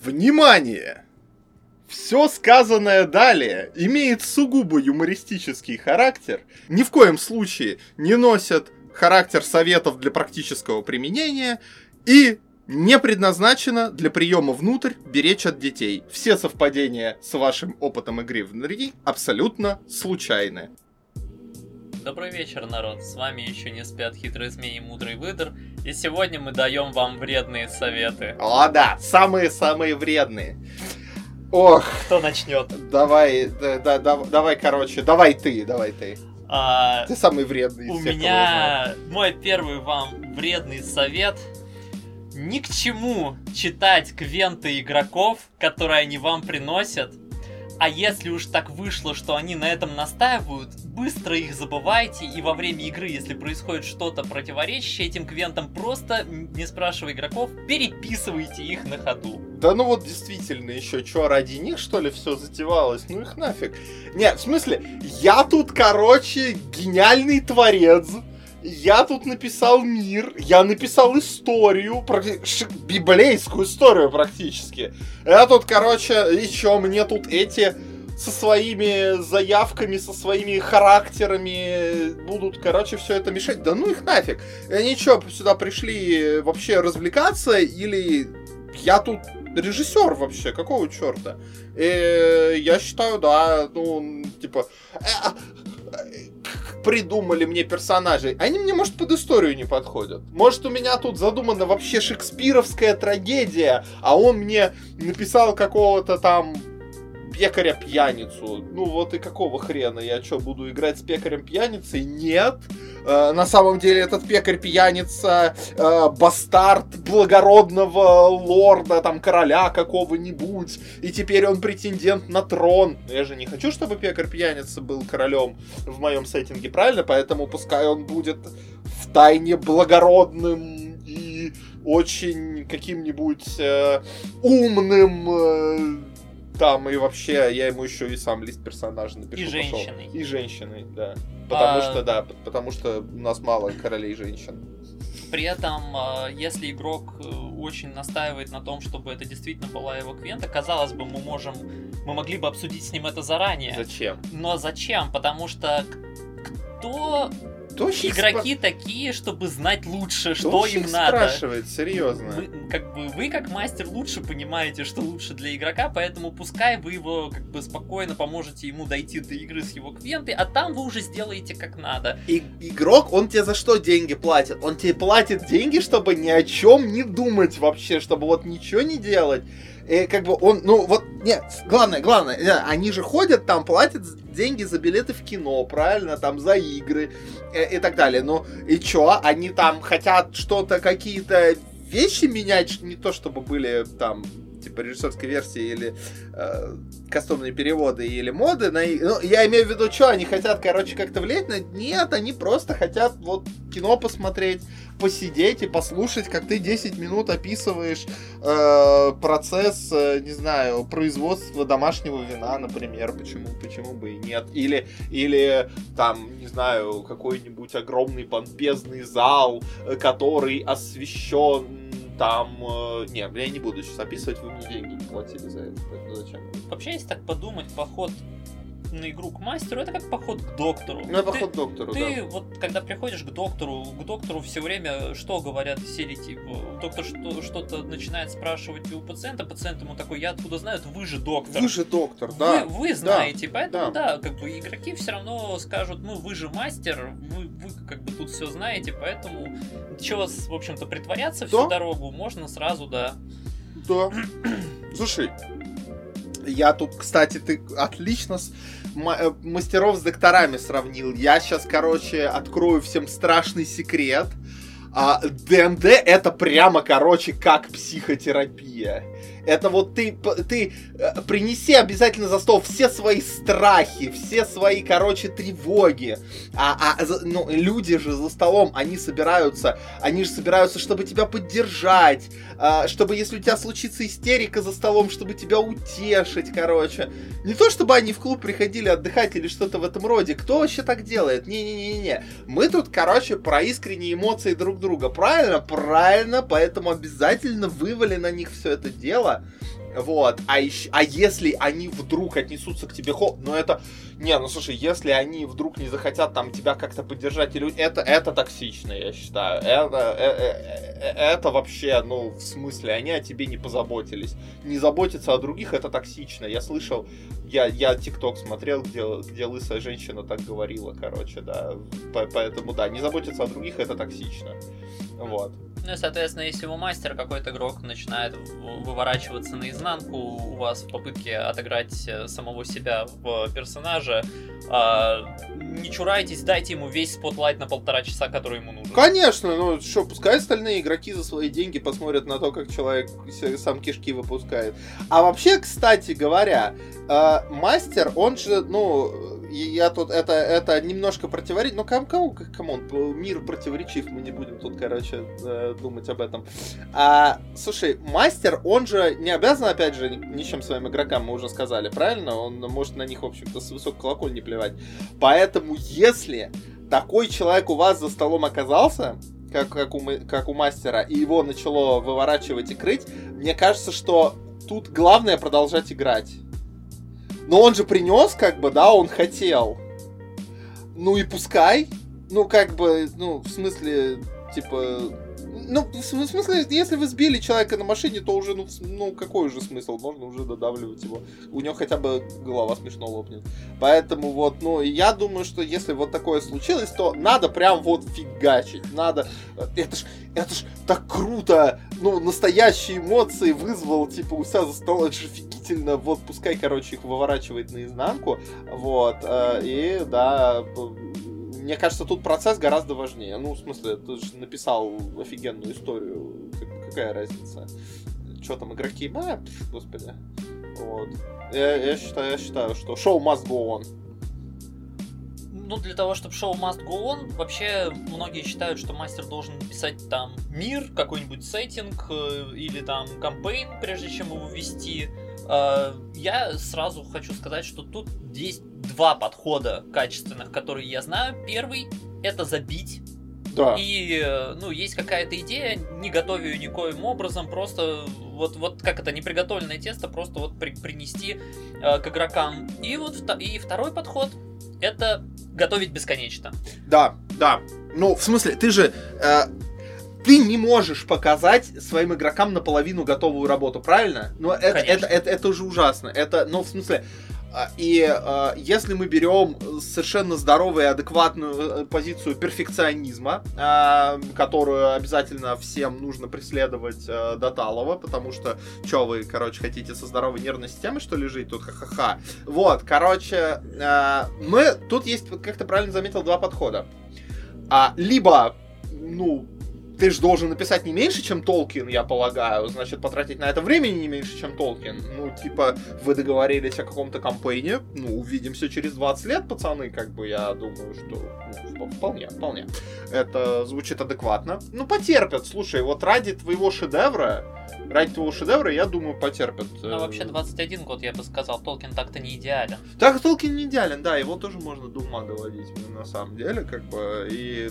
Внимание! Все сказанное далее имеет сугубо юмористический характер, ни в коем случае не носят характер советов для практического применения и не предназначено для приема внутрь беречь от детей. Все совпадения с вашим опытом игры внутри абсолютно случайны. Добрый вечер, народ. С вами еще не спят хитрые змеи и мудрый выдр. И сегодня мы даем вам вредные советы. О, да, самые-самые вредные. Ох. Кто начнет? Давай, да, да, да, давай, короче, давай ты, давай ты. А, ты самый вредный У всех, меня мой первый вам вредный совет. Ни к чему читать квенты игроков, которые они вам приносят, а если уж так вышло, что они на этом настаивают, быстро их забывайте, и во время игры, если происходит что-то противоречащее этим квентам, просто, не спрашивая игроков, переписывайте их на ходу. Да ну вот действительно, еще что, ради них что ли все затевалось? Ну их нафиг. Не, в смысле, я тут, короче, гениальный творец, я тут написал мир, я написал историю, библейскую историю практически. Я тут, короче, еще мне тут эти со своими заявками, со своими характерами будут, короче, все это мешать. Да ну их нафиг. Они что, сюда пришли вообще развлекаться или я тут режиссер вообще, какого черта? И я считаю, да, ну, типа, э, придумали мне персонажей, они мне, может, под историю не подходят. Может, у меня тут задумана вообще шекспировская трагедия, а он мне написал какого-то там пекаря-пьяницу. Ну вот и какого хрена? Я что, буду играть с пекарем-пьяницей? Нет. Э, на самом деле этот пекарь-пьяница э, бастард благородного лорда, там, короля какого-нибудь. И теперь он претендент на трон. Но я же не хочу, чтобы пекарь-пьяница был королем в моем сеттинге, правильно? Поэтому пускай он будет в тайне благородным и очень каким-нибудь э, умным э, там и вообще я ему еще и сам лист персонажа напишу. И женщиной. И женщиной, да. Потому а... что, да, потому что у нас мало королей женщин. При этом, а, если игрок э, очень настаивает на том, чтобы это действительно была его квента, казалось бы, мы можем, мы могли бы обсудить с ним это заранее. Зачем? Но зачем? Потому что кто Точно игроки спра... такие, чтобы знать лучше, что Точно им надо. спрашивает, серьезно. Вы, как бы, вы как мастер лучше понимаете, что лучше для игрока, поэтому пускай вы его как бы спокойно поможете ему дойти до игры с его квентой, а там вы уже сделаете как надо. И игрок, он тебе за что деньги платит? Он тебе платит деньги, чтобы ни о чем не думать вообще, чтобы вот ничего не делать. И как бы он, ну вот, нет, главное, главное, они же ходят там, платят деньги за билеты в кино, правильно, там за игры э, и так далее. Ну и чё, они там хотят что-то, какие-то вещи менять, не то чтобы были там типа режиссерской версии или э, кастомные переводы или моды. На... Ну, я имею в виду, что они хотят, короче, как-то влиять на... Нет, они просто хотят вот кино посмотреть, посидеть и послушать, как ты 10 минут описываешь э, процесс, э, не знаю, производства домашнего вина, например. Почему, почему бы и нет? Или, или там, не знаю, какой-нибудь огромный помпезный зал, э, который освещен там... Э, не, я не буду сейчас описывать, вы мне деньги не платили за это. Зачем? Вообще, если так подумать, поход на игру к мастеру, это как поход к доктору. Ну, это поход к доктору, ты, да. вот, когда приходишь к доктору, к доктору все время что говорят сели, типа, доктор что, что-то начинает спрашивать у пациента, пациент ему такой, я откуда знаю, вы же доктор. Вы же доктор, да. Вы, вы знаете, да, поэтому, да. да, как бы игроки все равно скажут, ну, вы же мастер, вы, вы как бы тут все знаете, поэтому чего, в общем-то, притворяться всю дорогу, можно сразу, да. Да. Слушай, я тут, кстати, ты отлично с э, мастеров с докторами сравнил. Я сейчас, короче, открою всем страшный секрет. А, ДНД это прямо, короче, как психотерапия. Это вот ты, ты э, принеси обязательно за стол все свои страхи, все свои, короче, тревоги. А, а ну, люди же за столом, они собираются, они же собираются, чтобы тебя поддержать, а, чтобы, если у тебя случится истерика за столом, чтобы тебя утешить, короче. Не то, чтобы они в клуб приходили отдыхать или что-то в этом роде. Кто вообще так делает? Не-не-не-не. Мы тут, короче, про искренние эмоции друг друга. Правильно? Правильно. Поэтому обязательно вывали на них все это дело Вот, а, еще, а если они вдруг отнесутся к тебе хо... Ну это... Не, ну слушай, если они вдруг не захотят там тебя как-то поддержать, или это, это токсично, я считаю. Это, это, это вообще, ну, в смысле, они о тебе не позаботились. Не заботиться о других, это токсично. Я слышал, я, я ТикТок смотрел, где, где лысая женщина так говорила, короче, да. Поэтому, да, не заботиться о других, это токсично. Вот. Ну и, соответственно, если у мастера какой-то игрок начинает выворачиваться наизнанку у вас в попытке отыграть э, самого себя в персонаже, а, не чурайтесь, дайте ему весь spotlight на полтора часа, который ему нужен. Конечно, ну что, пускай остальные игроки за свои деньги посмотрят на то, как человек сам кишки выпускает. А вообще, кстати говоря, э, мастер, он же, ну, я тут это, это немножко противоречит. Ну, come on, come on, come on, мир противоречив, мы не будем тут, короче, э, думать об этом. А, слушай, мастер, он же не обязан, опять же, ничем своим игрокам, мы уже сказали, правильно? Он может на них, в общем-то, с высокой колокольни плевать. Поэтому, если такой человек у вас за столом оказался, как, как, у, как у мастера, и его начало выворачивать и крыть, мне кажется, что тут главное продолжать играть. Но он же принес, как бы, да, он хотел. Ну и пускай. Ну, как бы, ну, в смысле, типа, ну, в смысле, если вы сбили человека на машине, то уже, ну, ну, какой уже смысл? Можно уже додавливать его. У него хотя бы голова смешно лопнет. Поэтому вот, ну, я думаю, что если вот такое случилось, то надо прям вот фигачить. Надо... Это ж, это ж так круто! Ну, настоящие эмоции вызвал, типа, у себя за столом. Это же офигительно. Вот, пускай, короче, их выворачивает наизнанку. Вот. Э, и, да, мне кажется, тут процесс гораздо важнее. Ну, в смысле, ты же написал офигенную историю. Какая разница? Что там, игроки? А, господи. Вот. Я, я, считаю, я считаю, что шоу must go on. Ну, для того, чтобы шоу must go on, вообще многие считают, что мастер должен написать там мир, какой-нибудь сеттинг э, или там кампейн, прежде чем его ввести. Э, я сразу хочу сказать, что тут есть два подхода качественных, которые я знаю. Первый это забить. Да. И, э, ну, есть какая-то идея, не готовя ее никоим образом, просто вот, вот как это, неприготовленное тесто просто вот при, принести э, к игрокам. И вот и второй подход это готовить бесконечно. Да, да. Ну, в смысле, ты же э, ты не можешь показать своим игрокам наполовину готовую работу, правильно? Но это, это, это, это уже ужасно. Это, ну, в смысле, и э, если мы берем совершенно здоровую и адекватную э, позицию перфекционизма, э, которую обязательно всем нужно преследовать э, до талого, потому что, что вы, короче, хотите со здоровой нервной системой, что ли, жить тут, ха-ха-ха. Вот, короче, э, мы, тут есть, как ты правильно заметил, два подхода. А, либо, ну, ты же должен написать не меньше, чем Толкин, я полагаю. Значит, потратить на это времени не меньше, чем Толкин. Ну, типа, вы договорились о каком-то кампейне. Ну, увидимся через 20 лет, пацаны. Как бы я думаю, что ну, вполне, вполне. Это звучит адекватно. Ну, потерпят. Слушай, вот ради твоего шедевра ради твоего шедевра, я думаю, потерпят. Ну, вообще, 21 год, я бы сказал, Толкин так-то не идеален. Так, Толкин не идеален, да, его тоже можно до ума доводить, на самом деле, как бы, и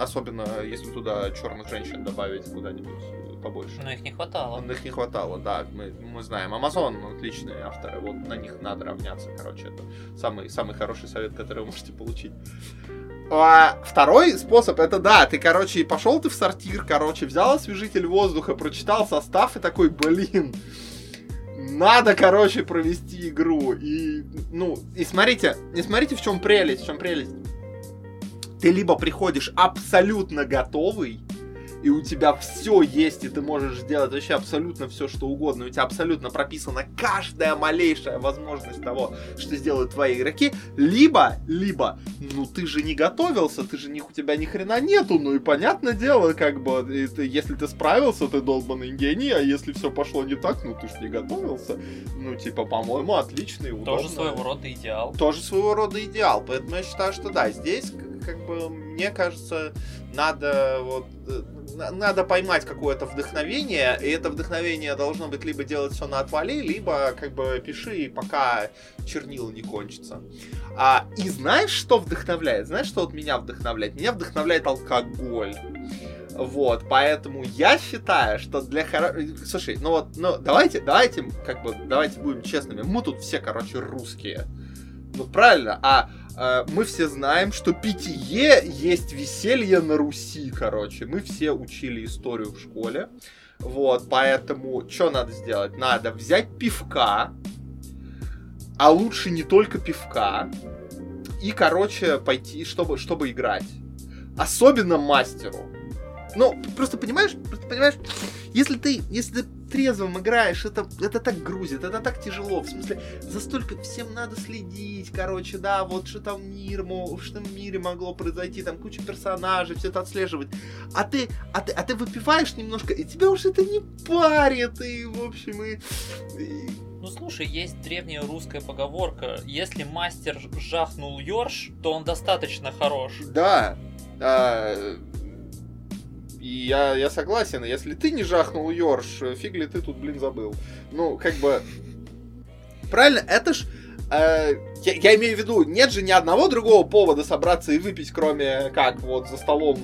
особенно, если туда черных женщин добавить куда-нибудь побольше. Но их не хватало. Но их не хватало, да, мы, мы знаем. Амазон отличные авторы, вот на них надо равняться, короче, это самый, самый хороший совет, который вы можете получить. А второй способ, это да, ты, короче, пошел ты в сортир, короче, взял освежитель воздуха, прочитал состав и такой, блин, надо, короче, провести игру. И, ну, и смотрите, и смотрите, в чем прелесть, в чем прелесть. Ты либо приходишь абсолютно готовый, и у тебя все есть, и ты можешь сделать вообще абсолютно все, что угодно, у тебя абсолютно прописана каждая малейшая возможность того, что сделают твои игроки, либо, либо, ну ты же не готовился, ты же ни, у тебя ни хрена нету, ну и понятное дело, как бы, ты, если ты справился, ты долбанный гений, а если все пошло не так, ну ты же не готовился, ну типа, по-моему, отличный, удобно. Тоже своего рода идеал. Тоже своего рода идеал, поэтому я считаю, что да, здесь, как бы, мне кажется, надо вот э, надо поймать какое-то вдохновение, и это вдохновение должно быть либо делать все на отвали, либо как бы пиши, пока чернила не кончится. А, и знаешь, что вдохновляет? Знаешь, что вот меня вдохновляет? Меня вдохновляет алкоголь. Вот, поэтому я считаю, что для хоро... Слушай, ну вот, ну давайте, давайте, как бы, давайте будем честными. Мы тут все, короче, русские. Ну правильно, а мы все знаем, что питье есть веселье на Руси, короче. Мы все учили историю в школе. Вот, поэтому что надо сделать? Надо взять пивка, а лучше не только пивка, и, короче, пойти, чтобы, чтобы играть. Особенно мастеру. Ну, просто понимаешь, просто понимаешь, если ты, если ты трезвым играешь, это, это так грузит, это так тяжело. В смысле, за столько всем надо следить, короче, да, вот что там мир, в что в мире могло произойти, там куча персонажей, все это отслеживать. А ты, а ты, а ты выпиваешь немножко, и тебя уже это не парит, и, в общем, и... и... Ну слушай, есть древняя русская поговорка: если мастер жахнул Йорш, то он достаточно хорош. Да. А, и я, я согласен, если ты не жахнул Йорш, фиг ли ты тут, блин, забыл. Ну, как бы... Правильно, это ж... Э, я, я имею в виду, нет же ни одного другого повода собраться и выпить, кроме как вот за столом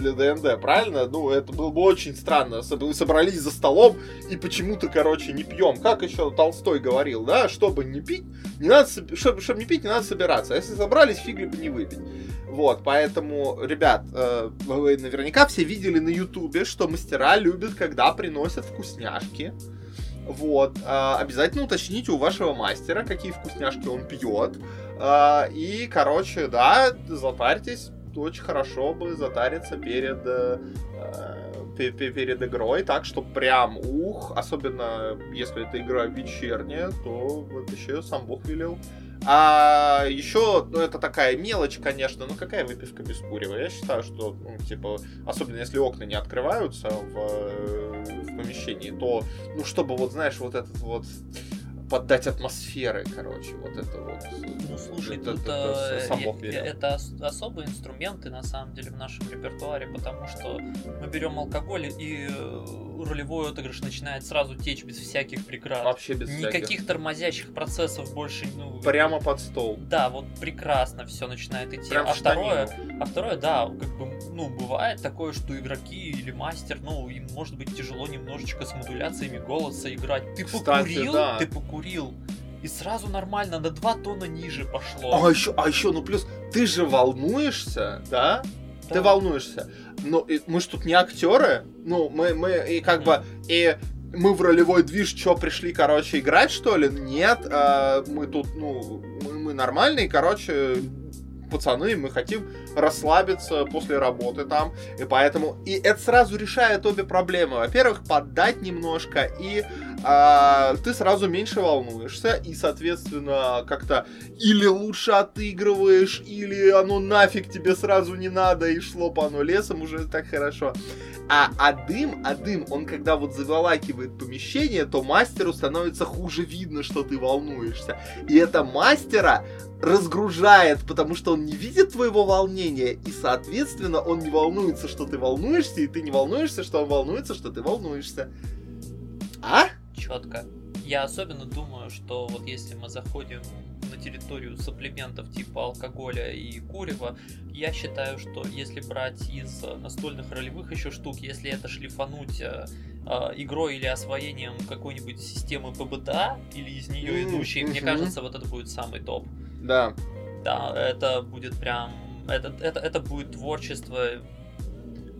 для ДНД, правильно? Ну, это было бы очень странно. Мы собрались за столом и почему-то, короче, не пьем. Как еще Толстой говорил, да? Чтобы не пить, не надо, чтобы, чтобы не пить, не надо собираться. А если собрались, фиг ли бы не выпить. Вот, поэтому, ребят, э, вы наверняка все видели на Ютубе, что мастера любят, когда приносят вкусняшки. Вот, э, обязательно уточните у вашего мастера, какие вкусняшки он пьет. Э, и, короче, да, затарьтесь, очень хорошо бы затариться перед, э, перед игрой, так что прям ух, особенно если это игра вечерняя, то вот еще сам Бог велел. А еще, ну, это такая мелочь, конечно, ну, какая выпивка без курева? Я считаю, что, ну, типа, особенно если окна не открываются в, в помещении, то, ну, чтобы, вот, знаешь, вот этот вот поддать атмосферы, короче, вот это вот. Ну, слушай, это, тут это, это, я, это особые инструменты, на самом деле, в нашем репертуаре, потому что мы берем алкоголь, и ролевой отыгрыш начинает сразу течь без всяких преград. Вообще без Никаких всяких. тормозящих процессов больше, ну... Прямо под стол. Да, вот прекрасно все начинает идти. Прям а второе, а второе, да, как бы, ну, бывает такое, что игроки или мастер, ну, им может быть тяжело немножечко с модуляциями голоса играть. Ты Кстати, покурил, да. ты покурил покурил, и сразу нормально на 2 тона ниже пошло. А еще, а еще, ну плюс, ты же волнуешься, да? да. Ты волнуешься. Ну, и мы же тут не актеры. Ну, мы, мы, и как бы, и мы в ролевой движ что, пришли, короче, играть, что ли? Нет, а, мы тут, ну, мы, мы нормальные, короче, пацаны, мы хотим расслабиться после работы там, и поэтому, и это сразу решает обе проблемы. Во-первых, поддать немножко, и а, ты сразу меньше волнуешься, и, соответственно, как-то или лучше отыгрываешь, или оно нафиг тебе сразу не надо, и шло по оно лесом уже так хорошо. А, а дым, а дым, он когда вот заволакивает помещение, то мастеру становится хуже видно, что ты волнуешься. И это мастера разгружает, потому что он не видит твоего волнения, и, соответственно, он не волнуется, что ты волнуешься, и ты не волнуешься, что он волнуется, что ты волнуешься. А? Четко. Я особенно думаю, что вот если мы заходим на территорию сапплементов типа алкоголя и курева, я считаю, что если брать из настольных ролевых еще штук, если это шлифануть э, э, игрой или освоением какой-нибудь системы ПБТА или из нее идущей, mm-hmm. мне кажется, вот это будет самый топ. Да. Да, это будет прям... Это, это, это будет творчество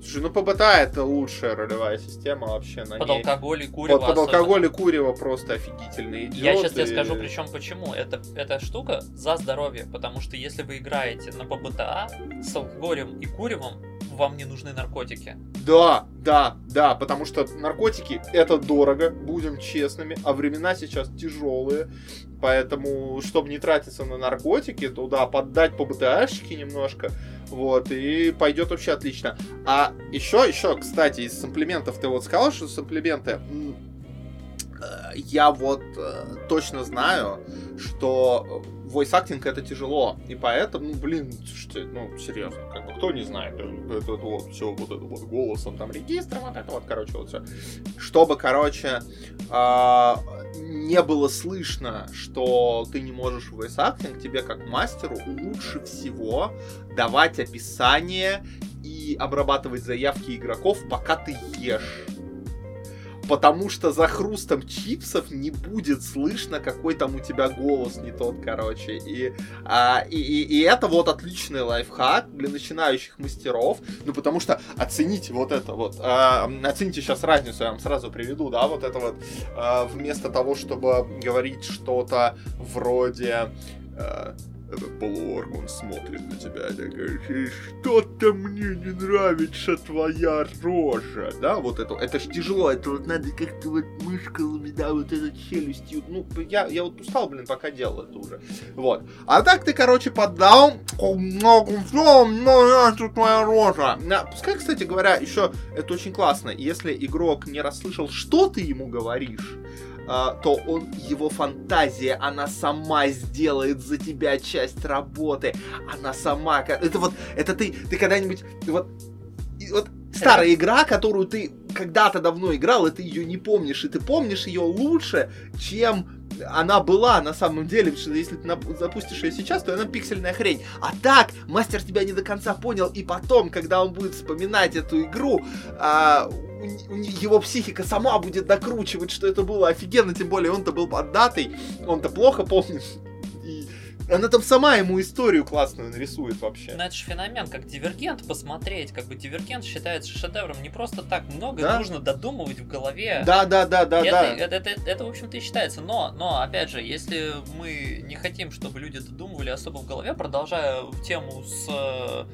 Слушай, ну ПБТА это лучшая ролевая система вообще. На под ней... алкоголь и курево. Под, под алкоголь и курево просто офигительно идет. Я сейчас и... тебе скажу, причем почему. Это, эта штука за здоровье, потому что если вы играете на ПБТА с алкоголем и куревом, вам не нужны наркотики. Да, да, да, потому что наркотики это дорого, будем честными, а времена сейчас тяжелые. Поэтому, чтобы не тратиться на наркотики, то да, поддать по БТАшке немножко, вот, и пойдет вообще отлично. А еще, еще, кстати, из симплементов ты вот сказал, что симплементы э, я вот э, точно знаю, что voice acting это тяжело. И поэтому, ну, блин, что, ну, серьезно, как бы кто не знает, это, это вот все вот это вот голосом, там, регистром, вот это вот, короче, вот все. Чтобы, короче, э, не было слышно, что ты не можешь voice acting, тебе как мастеру лучше всего давать описание и обрабатывать заявки игроков, пока ты ешь потому что за хрустом чипсов не будет слышно, какой там у тебя голос не тот, короче. И, а, и, и, и это вот отличный лайфхак для начинающих мастеров, ну потому что оцените вот это вот, а, оцените сейчас разницу, я вам сразу приведу, да, вот это вот, а, вместо того, чтобы говорить что-то вроде... А, этот полуорг, он смотрит на тебя и говорит, что-то мне не нравится твоя рожа, да, вот это, это ж тяжело, это вот надо как-то вот мышками, да, вот этой челюстью, ну, я, я вот устал, блин, пока делал это уже, вот. А так ты, короче, поддал, много, все, нравится твоя рожа. Пускай, кстати говоря, еще это очень классно, если игрок не расслышал, что ты ему говоришь, то он, его фантазия, она сама сделает за тебя часть работы. Она сама, это вот, это ты, ты когда-нибудь, вот, вот старая игра, которую ты когда-то давно играл, и ты ее не помнишь, и ты помнишь ее лучше, чем она была на самом деле, потому что если ты запустишь ее сейчас, то она пиксельная хрень. А так, мастер тебя не до конца понял, и потом, когда он будет вспоминать эту игру, а, его психика сама будет докручивать, что это было офигенно, тем более он-то был под датой, он-то плохо помнит. И она там сама ему историю классную нарисует вообще. Ну это же феномен, как Дивергент посмотреть, как бы Дивергент считается шедевром, не просто так много Да. нужно додумывать в голове. Да, да, да, да, это, да. Это, это, это, в общем-то, и считается. Но, но, опять же, если мы не хотим, чтобы люди додумывали особо в голове, продолжая тему с э,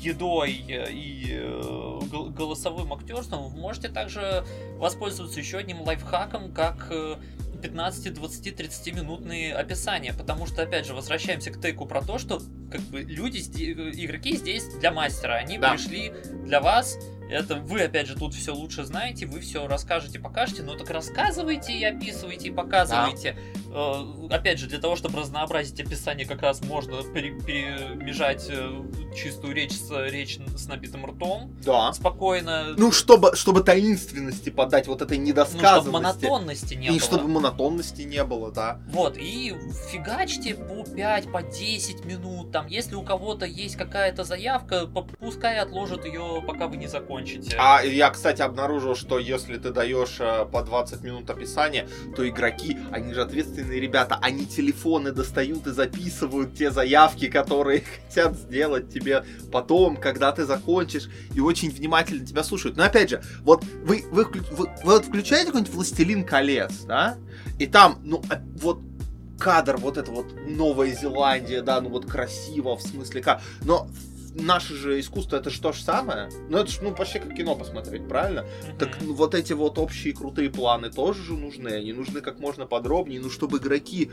едой и э, гол- голосовым актерством, вы можете также воспользоваться еще одним лайфхаком, как э, 15, 20, 30 минутные описания, потому что, опять же, возвращаемся к тейку про то, что как бы люди, зде- игроки здесь для мастера, они Да. пришли для вас, это вы, опять же, тут все лучше знаете, вы все расскажете, покажете, но так рассказывайте и описывайте, и показывайте. Э, Опять же, для того, чтобы разнообразить описание, как раз можно пере- перемежать э, чистую речь с, речь с набитым ртом Да. спокойно. Ну, чтобы, чтобы таинственности подать, вот этой Ну, чтобы недосказанности. монотонности не и было. чтобы монотонности не было, да. Вот, и фигачьте по 5, по 10 минут, там, если у кого-то есть какая-то заявка, пускай отложат ее, пока вы не закончите. А я, кстати, обнаружил, что если ты даешь э, по 20 минут описания, то игроки, они же ответственные ребята, они телефоны достают и записывают те заявки, которые хотят сделать тебе потом, когда ты закончишь, и очень внимательно тебя слушают. Но опять же, вот вы, вы, вы- вы включаете какой-нибудь «Властелин колец», да, и там, ну, а- вот кадр, вот это вот Новая Зеландия, да, ну вот красиво, в смысле как, но наше же искусство это же то же самое. Ну это же ну почти как кино посмотреть, правильно? Мгм. Так ну, вот эти вот общие крутые планы тоже же нужны, они нужны как можно подробнее, ну чтобы игроки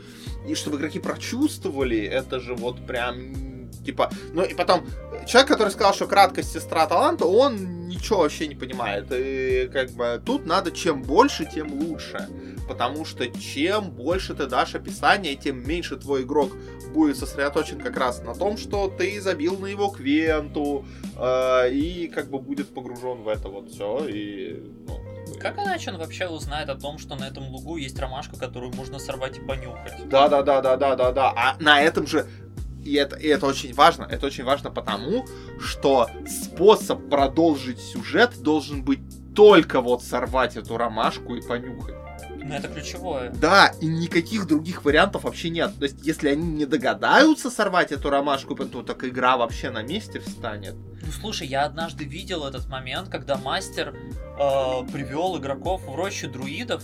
и чтобы игроки прочувствовали, это же вот прям типа, ну и потом человек, который сказал, что краткость сестра таланта, он ничего вообще не понимает, и как бы тут надо чем больше, тем лучше, потому что чем больше ты дашь описания, тем меньше твой игрок будет сосредоточен как раз на том, что ты забил на его квенту, э, и как бы будет погружен в это вот все, и ну, Как иначе он вообще узнает о том, что на этом лугу есть ромашка, которую можно сорвать и понюхать? Да, да, да, да, да, да, да. А на этом же и это, и это очень важно. Это очень важно потому, что способ продолжить сюжет должен быть только вот сорвать эту ромашку и понюхать. Ну, это ключевое. Да, и никаких других вариантов вообще нет. То есть, если они не догадаются сорвать эту ромашку, то так игра вообще на месте встанет. Ну, слушай, я однажды видел этот момент, когда мастер привел игроков в рощу друидов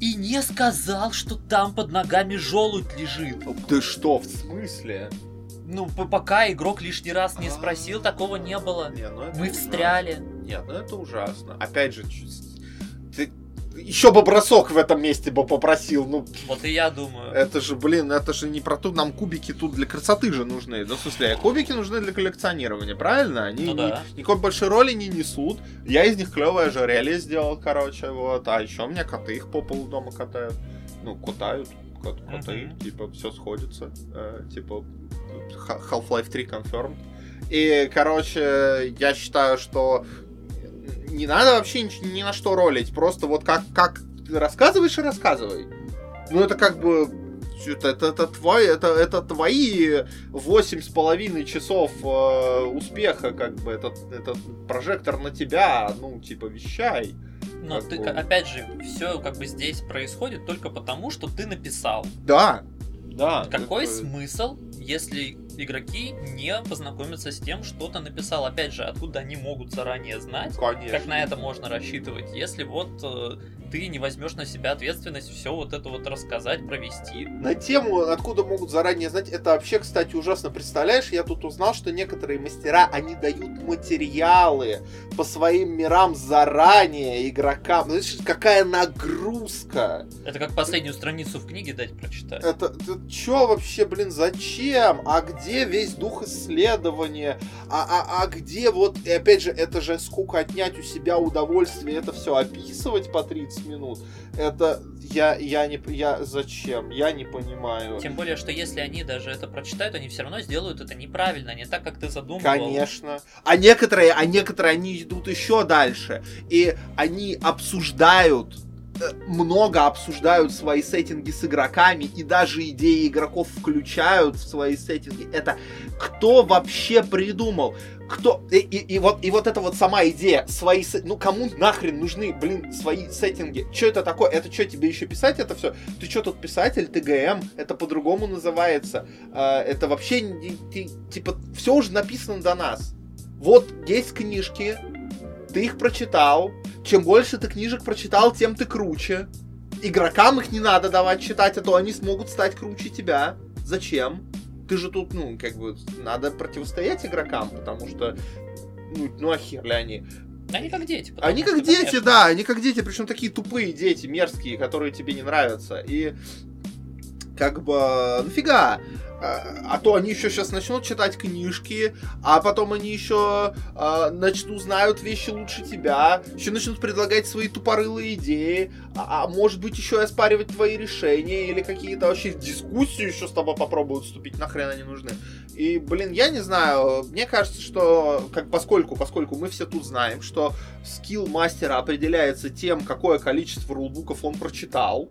и не сказал, что там под ногами желудь лежит. Ты что, в смысле? Ну, пока игрок лишний раз не спросил, такого не было. Не, ну Мы ужасно. встряли. Нет, ну это ужасно. Опять же, еще бы бросок в этом месте бы попросил. Ну, Вот и я думаю. это же, блин, это же не про то, нам кубики тут для красоты же нужны. Ну, в смысле, кубики нужны для коллекционирования, правильно? Они Ну ни- да. никакой большой роли не несут. Я из них клевое ожерелье сделал, короче, вот. А еще у меня коты их по полу дома катают. Ну, катают. кот- Коты, Мгм. типа, все сходится. Э, типа, Half-Life 3 confirmed. И, короче, я считаю, что не надо вообще ни, ни на что ролить. Просто вот как, как ты рассказываешь и рассказывай. Ну, это как бы Это, это, это, твой, это, это твои восемь с половиной часов э, успеха, как бы, этот, этот прожектор на тебя, ну, типа, вещай. Но ты, бы... опять же, все как бы здесь происходит только потому, что ты написал. Да, да. Какой это... смысл, если игроки не познакомятся с тем, что ты написал? Опять же, откуда они могут заранее знать, Конечно. как на это можно рассчитывать, если вот э, ты не возьмешь на себя ответственность все вот это вот рассказать, провести. На тему, откуда могут заранее знать, это вообще, кстати, ужасно. Представляешь, я тут узнал, что некоторые мастера, они дают материалы по своим мирам заранее игрокам. Знаешь, какая нагрузка. Это как последнюю страницу в книге дать прочитать. Это, это чё вообще, блин, зачем? А где весь дух исследования? А, а, а где вот, и опять же, это же сколько отнять у себя удовольствие это все описывать по 30 15 минут. Это я, я не я зачем? Я не понимаю. Тем более, что если они даже это прочитают, они все равно сделают это неправильно, не так, как ты задумывал. Конечно. А некоторые, а некоторые они идут еще дальше. И они обсуждают много обсуждают свои сеттинги с игроками и даже идеи игроков включают в свои сеттинги. Это кто вообще придумал? кто и, и, и вот и вот эта вот сама идея свои ну кому нахрен нужны блин свои сеттинги? Что это такое? Это что тебе еще писать это все ты что тут писатель? Ты ГМ это по-другому называется. А, это вообще типа все уже написано до нас. Вот есть книжки ты их прочитал чем больше ты книжек прочитал тем ты круче игрокам их не надо давать читать а то они смогут стать круче тебя зачем ты же тут, ну, как бы, надо противостоять игрокам, потому что, ну, ну а хер ли они? Они как дети. Они как дети, конечно. да, они как дети, причем такие тупые дети, мерзкие, которые тебе не нравятся. И как бы, нафига? А, а то они еще сейчас начнут читать книжки, а потом они еще а, начнут знают вещи лучше тебя, еще начнут предлагать свои тупорылые идеи, а, а может быть еще и оспаривать твои решения или какие-то вообще дискуссии еще с тобой попробуют вступить, нахрен они нужны. И, блин, я не знаю, мне кажется, что как поскольку, поскольку мы все тут знаем, что скилл мастера определяется тем, какое количество рулбуков он прочитал,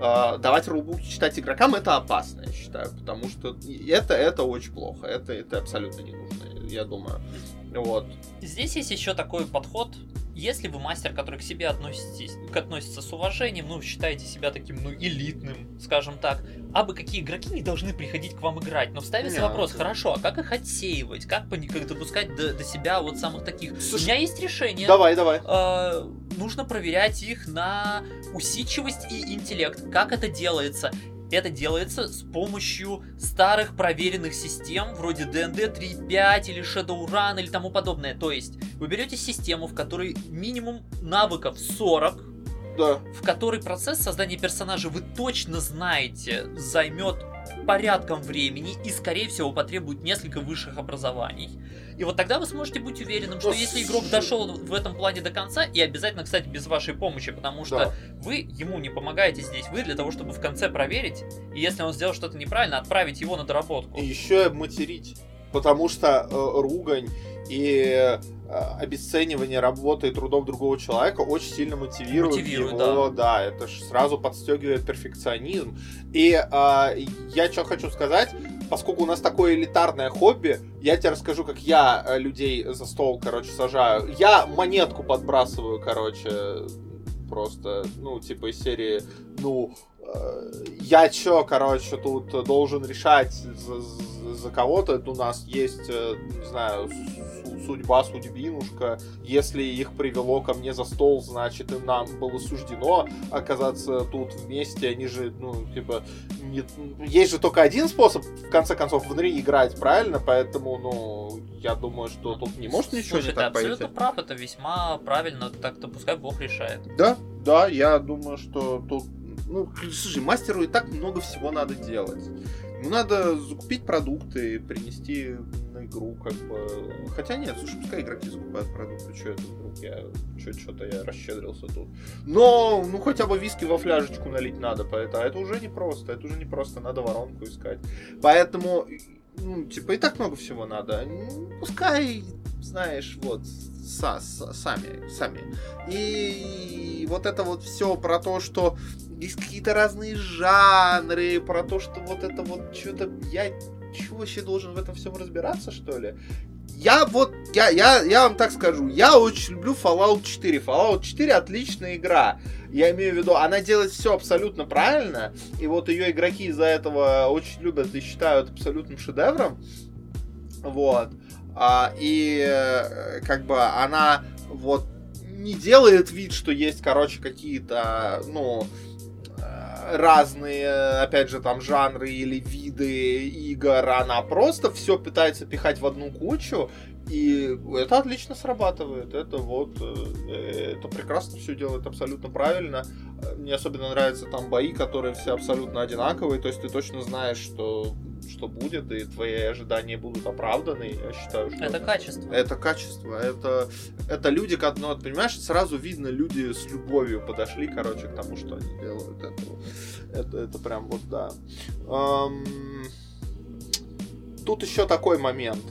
э, давать рулбук читать игрокам это опасно, я считаю, потому что это, это очень плохо, это, это абсолютно не нужно, я думаю. Вот. Здесь есть еще такой подход, если вы мастер, который к себе относитесь, относится с уважением, ну, считаете себя таким, ну, элитным, скажем так, а бы какие игроки не должны приходить к вам играть. Но ставится Нет, вопрос, хорошо, а как их отсеивать? Как, как допускать до, до себя вот самых таких? Слушай, У меня есть решение. Давай, давай. Э, нужно проверять их на усидчивость и интеллект. Как это делается? Это делается с помощью старых проверенных систем, вроде DND 3.5 или Shadowrun или тому подобное. То есть, вы берете систему, в которой минимум навыков 40, да. в которой процесс создания персонажа вы точно знаете займет порядком времени и, скорее всего, потребует несколько высших образований. И вот тогда вы сможете быть уверенным, что Но если игрок дошел в этом плане до конца, и обязательно, кстати, без вашей помощи, потому что да. вы ему не помогаете здесь, вы для того, чтобы в конце проверить, и если он сделал что-то неправильно, отправить его на доработку. И еще материть. Потому что э, ругань и обесценивание работы и трудов другого человека очень сильно мотивирует, мотивирует его, да. да, это же сразу подстегивает перфекционизм. И э, я что хочу сказать, поскольку у нас такое элитарное хобби, я тебе расскажу, как я э, людей за стол, короче, сажаю. Я монетку подбрасываю, короче, просто, ну, типа из серии, ну, э, я чё, короче, тут должен решать за, за кого-то, у нас есть, не знаю, судьба, судьбинушка. Если их привело ко мне за стол, значит, и нам было суждено оказаться тут вместе. Они же, ну, типа, не... есть же только один способ, в конце концов, внутри играть, правильно? Поэтому, ну, я думаю, что тут не может ничего Слушай, не так ты абсолютно прав, это весьма правильно, так-то пускай Бог решает. Да, да, я думаю, что тут ну, слушай, мастеру и так много всего надо делать. Ну, надо закупить продукты, принести на игру, как бы. Хотя нет, слушай, пускай игроки закупают продукты, что это вдруг я что-то я расщедрился тут. Но, ну хотя бы виски во фляжечку налить надо, поэтому а это уже не просто, это уже не просто, надо воронку искать. Поэтому ну, типа, и так много всего надо. Ну, Пускай, знаешь, вот, са- са- сами, сами. И вот это вот все про то, что есть какие-то разные жанры, про то, что вот это вот что-то... Я чего вообще должен в этом всем разбираться, что ли? Я вот, я, я, я вам так скажу, я очень люблю Fallout 4. Fallout 4 отличная игра. Я имею в виду, она делает все абсолютно правильно, и вот ее игроки из-за этого очень любят и считают абсолютным шедевром. Вот. А, и э, как бы она вот не делает вид, что есть, короче, какие-то, ну, разные, опять же, там, жанры или виды игр, она просто все пытается пихать в одну кучу, и это отлично срабатывает. Это вот, э, это прекрасно все делает абсолютно правильно. Мне особенно нравятся там бои, которые все абсолютно одинаковые, то есть ты точно знаешь, что что будет, и твои ожидания будут оправданы. Я считаю, что Это качество. это качество, это, это люди, как, ну, вот, понимаешь, сразу видно, люди с любовью подошли, короче, к тому, что они делают. Это, это, это прям вот, да. Ам, тут еще такой момент.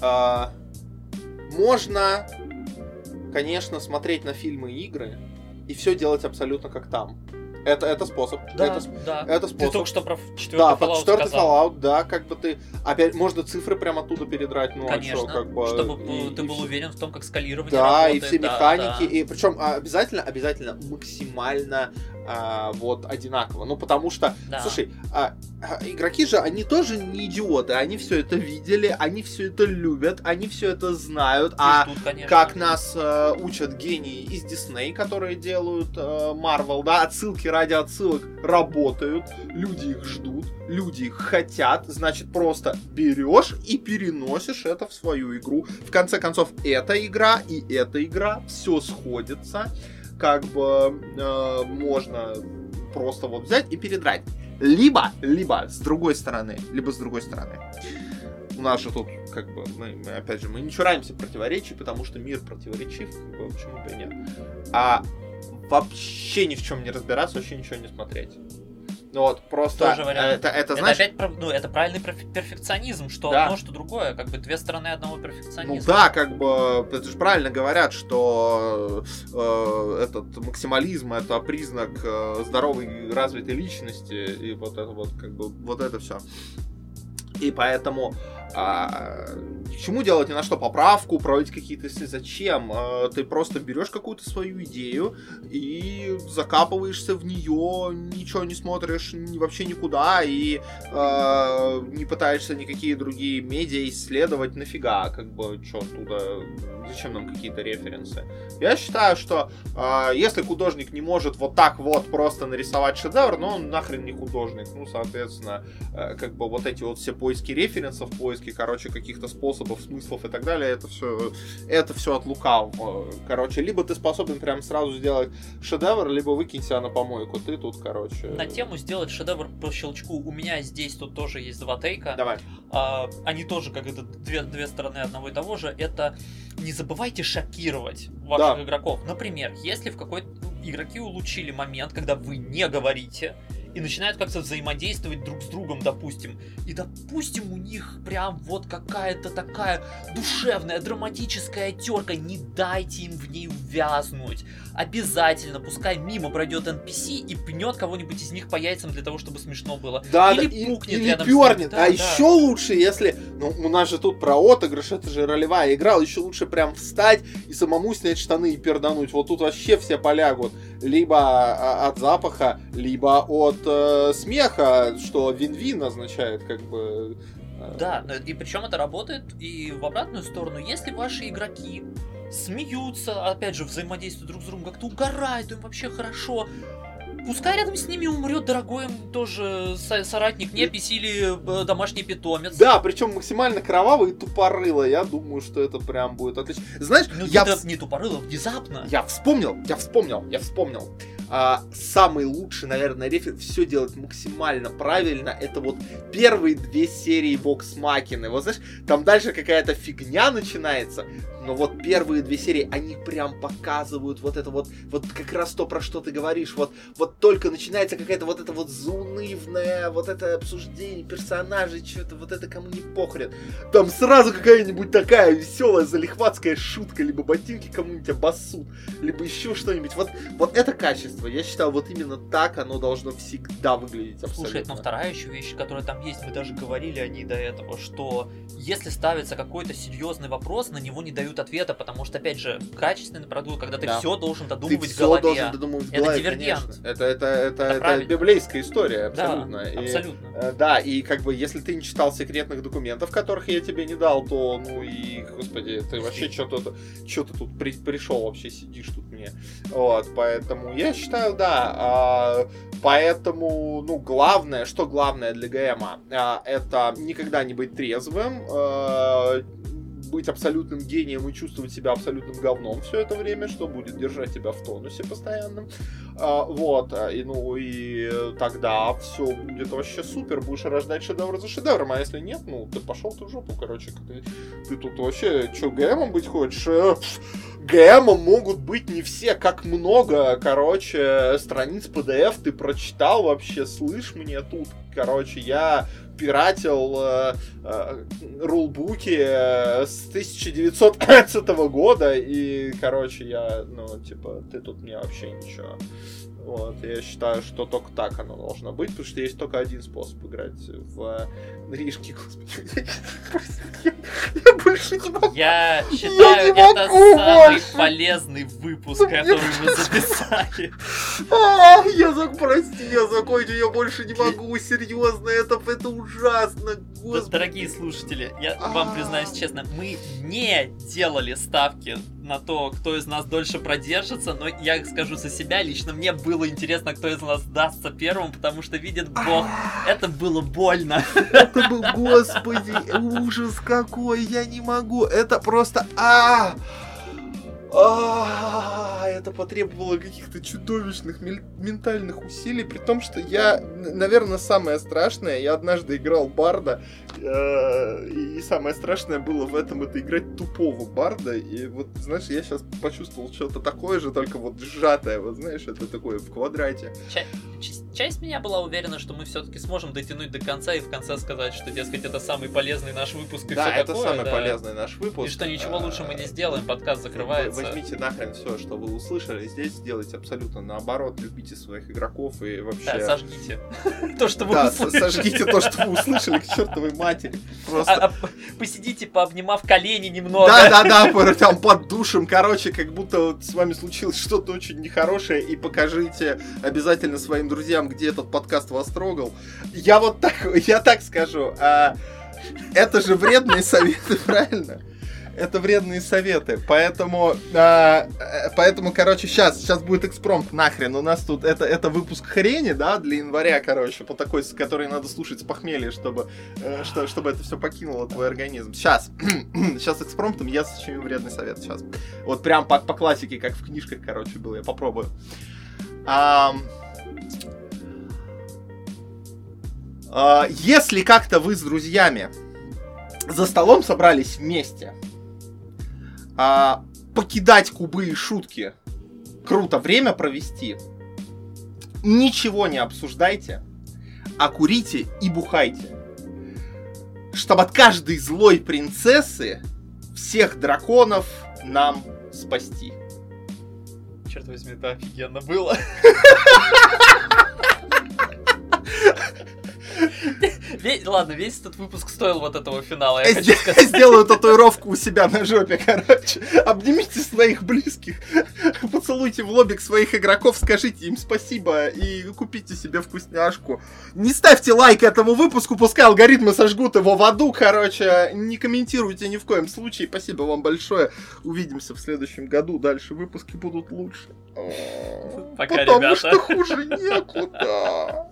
А, можно, конечно, смотреть на фильмы и игры и все делать абсолютно как там. Это, это способ. Да, Это, да. это Ты способ. только что про Да, четвертый под Fallout четвертый сказал. Fallout, да, как бы ты. Опять можно цифры прямо оттуда передрать, ну Конечно, а что, как бы. чтобы и- э, ты и был все- уверен в том, как скалирование Да, и работает. все да, механики, да. и причем обязательно, обязательно максимально а, вот одинаково. Ну потому что, Да. слушай, а, а, игроки же, они тоже не идиоты, они все это видели, они все это любят, они все это знают, И а ждут, конечно. как нас э, учат гении из Дисней, которые делают э, Marvel, да, отсылки ради отсылок работают, люди их ждут, люди их хотят, значит просто берешь и переносишь это в свою игру. В конце концов, эта игра и эта игра, все сходится, как бы э, можно просто вот взять и передрать. Либо, либо с другой стороны, либо с другой стороны. У нас же тут, как бы, мы, мы, опять же, мы не чураемся противоречий, потому что мир противоречив, как бы, почему бы и нет. А вообще ни в чем не разбираться, вообще ничего не смотреть. Ну вот, просто Тоже вариант. это, это, Это знаешь, опять ну, это правильный перф- перфекционизм, что Да. одно, что другое, как бы две стороны одного ну перфекционизма. да, как бы, это же правильно говорят, что э, этот максимализм это признак э, здоровой развитой личности и вот это вот как бы вот это все. И поэтому а, чему делать ни на что поправку, проводить какие-то если зачем? А, ты просто берешь какую-то свою идею и закапываешься в нее, ничего не смотришь ни, вообще никуда и а, не пытаешься никакие другие медиа исследовать нафига, как бы, что оттуда, зачем нам какие-то референсы. Я считаю, что а, если художник не может вот так вот просто нарисовать шедевр, ну он нахрен не художник. Ну, соответственно, э, как бы вот эти вот все поиски референсов, поиски, короче, каких-то способов, смыслов и так далее, это все, это все от лукавого. Короче, либо ты способен прям сразу сделать шедевр, либо выкинь себя на помойку. Ты тут, короче... На тему сделать шедевр по щелчку. У меня здесь тут тоже есть два тейка. Давай. А, они тоже как это две, две стороны одного и того же. Это не забывайте шокировать ваших Да. игроков. Например, если в какой-то игроки улучшили момент, когда вы не говорите и начинают как-то взаимодействовать друг с другом, допустим. И, допустим, у них прям вот какая-то такая душевная, драматическая терка. Не дайте им в ней увязнуть. Обязательно, пускай мимо пройдет NPC и пнет кого-нибудь из них по яйцам для того, чтобы смешно было. Да, Или да, пукнет или рядом пернет. да, а да. еще лучше, если. Ну, у нас же тут про отыгрыш, это же ролевая игра. Еще лучше прям встать и самому снять штаны и пердануть. Вот тут вообще все полягут. Либо а, от запаха, либо от э, смеха, что вин-вин означает, как бы. э, Да, но и причем это работает и в обратную сторону. Если ваши игроки смеются, опять же, взаимодействуют друг с другом, как-то угорают, им вообще хорошо. Пускай рядом с ними умрет дорогой им тоже со- соратник, непись или э, домашний питомец. Да, причем максимально кровавый и тупорыло. Я думаю, что это прям будет отлично. Знаешь, Ну, я, это вс- не тупорыло, внезапно. я вспомнил, я вспомнил, я вспомнил. А, самый лучший, наверное, рефер все делать максимально правильно. Это вот первые две серии Vox Machina. Вот знаешь, там дальше какая-то фигня начинается, но вот первые две серии, они прям показывают вот это вот, вот как раз то, про что ты говоришь. Вот, вот только начинается какая-то вот это вот заунывное, вот это обсуждение персонажей, что-то вот это кому не похрен. Там сразу какая-нибудь такая веселая залихватская шутка, либо ботинки кому-нибудь обоссут, либо еще что-нибудь. Вот, вот это качество. Я считаю, вот именно так оно должно всегда выглядеть абсолютно. Слушай, но вторая еще вещь, которая там есть, мы даже говорили о ней до этого, что если ставится какой-то серьезный вопрос, на него не дают ответа, потому что, опять же, качественный продукт, когда ты Да. все должен Ты додумывать в все голове. должен додумывать в Это голове, дивергент. конечно. Это, это, это, это, правильно. библейская история, Да, абсолютно. И, абсолютно. э, да, и как бы, если ты не читал секретных документов, которых я тебе не дал, то, ну и, господи, ты вообще что-то что ты тут при- пришел вообще, сидишь тут мне. Вот, поэтому я считаю, да, а, поэтому, ну, главное, что главное для ГМа, это никогда не быть трезвым, а, быть абсолютным гением и чувствовать себя абсолютным говном все это время, что будет держать тебя в тонусе постоянном. А, вот, и ну и тогда все будет вообще супер, будешь рождать шедевр за шедевром, а если нет, ну ты пошел ты в жопу, короче, ты, ты тут вообще что, ГМом быть хочешь? ГМом могут быть не все, как много, короче, страниц PDF ты прочитал вообще, слышь мне тут, короче, я пиратил э, э, рулбуки э, с 1915 года, и, короче, я, ну, типа, ты тут мне вообще ничего. Вот, я считаю, что только так оно должно быть, потому что есть только один способ играть в Ришки, господи. Я, больше не могу. Я считаю, это самый больше. полезный выпуск, который мы записали. А, я зак, прости, я закончу, я больше не могу, серьезно, это, это ужасно, господи. Дорогие слушатели, я вам признаюсь честно, мы не делали ставки на то, кто из нас дольше продержится, но я скажу за себя, лично мне было интересно, кто из нас сдастся первым, потому что видит Бог, это было больно. Это был, господи, ужас какой, я не могу, это просто, а, а, это потребовало каких-то чудовищных ментальных усилий, при том, что я, наверное, самое страшное, я однажды играл Барда, э, и самое страшное было в этом это играть тупого Барда, и вот, знаешь, я сейчас почувствовал что-то такое же, только вот сжатое, вот знаешь, это такое в квадрате. Часть меня была уверена, что мы все-таки сможем дотянуть до конца и в конце сказать, что, дескать, это самый полезный наш выпуск и да, все это такое. самый да. полезный наш выпуск. И что ничего лучше мы не сделаем, подкаст закрывается. Возьмите нахрен все, что вы услышали. Здесь сделайте абсолютно наоборот. Любите своих игроков и вообще... Да, сожгите. То, что вы услышали. сожгите то, что вы услышали к чертовой матери. Просто... А- а посидите, пообнимав колени немного. Да, да, да, пор- там под душем, короче, как будто вот с вами случилось что-то очень нехорошее, и покажите обязательно своим друзьям, где этот подкаст вас трогал. Я вот так, я так скажу, а, это же вредные советы, правильно? Это вредные советы, поэтому, а, э, поэтому, короче, сейчас, сейчас будет экспромт, нахрен, у нас тут, это, это выпуск хрени, да, для января, короче, по такой, который надо слушать с похмелья, чтобы, э, что, чтобы это все покинуло твой организм. Сейчас, сейчас экспромтом я сочиню вредный совет, сейчас. Вот прям по, по классике, как в книжках, короче, было, я попробую. Ам, а, Если как-то вы с друзьями за столом собрались вместе, а, покидать кубы и шутки, круто время провести, ничего не обсуждайте, а курите и бухайте. Чтобы от каждой злой принцессы всех драконов нам спасти. Черт возьми, это офигенно было. Ладно, весь этот выпуск стоил вот этого финала, я сделаю татуировку у себя на жопе, короче. Обнимите своих близких, поцелуйте в лобик своих игроков, скажите им спасибо и купите себе вкусняшку. Не ставьте лайк этому выпуску, пускай алгоритмы сожгут его в аду, короче. Не комментируйте ни в коем случае. Спасибо вам большое. Увидимся в следующем году. Дальше выпуски будут лучше. Пока, Потому ребята. что хуже некуда.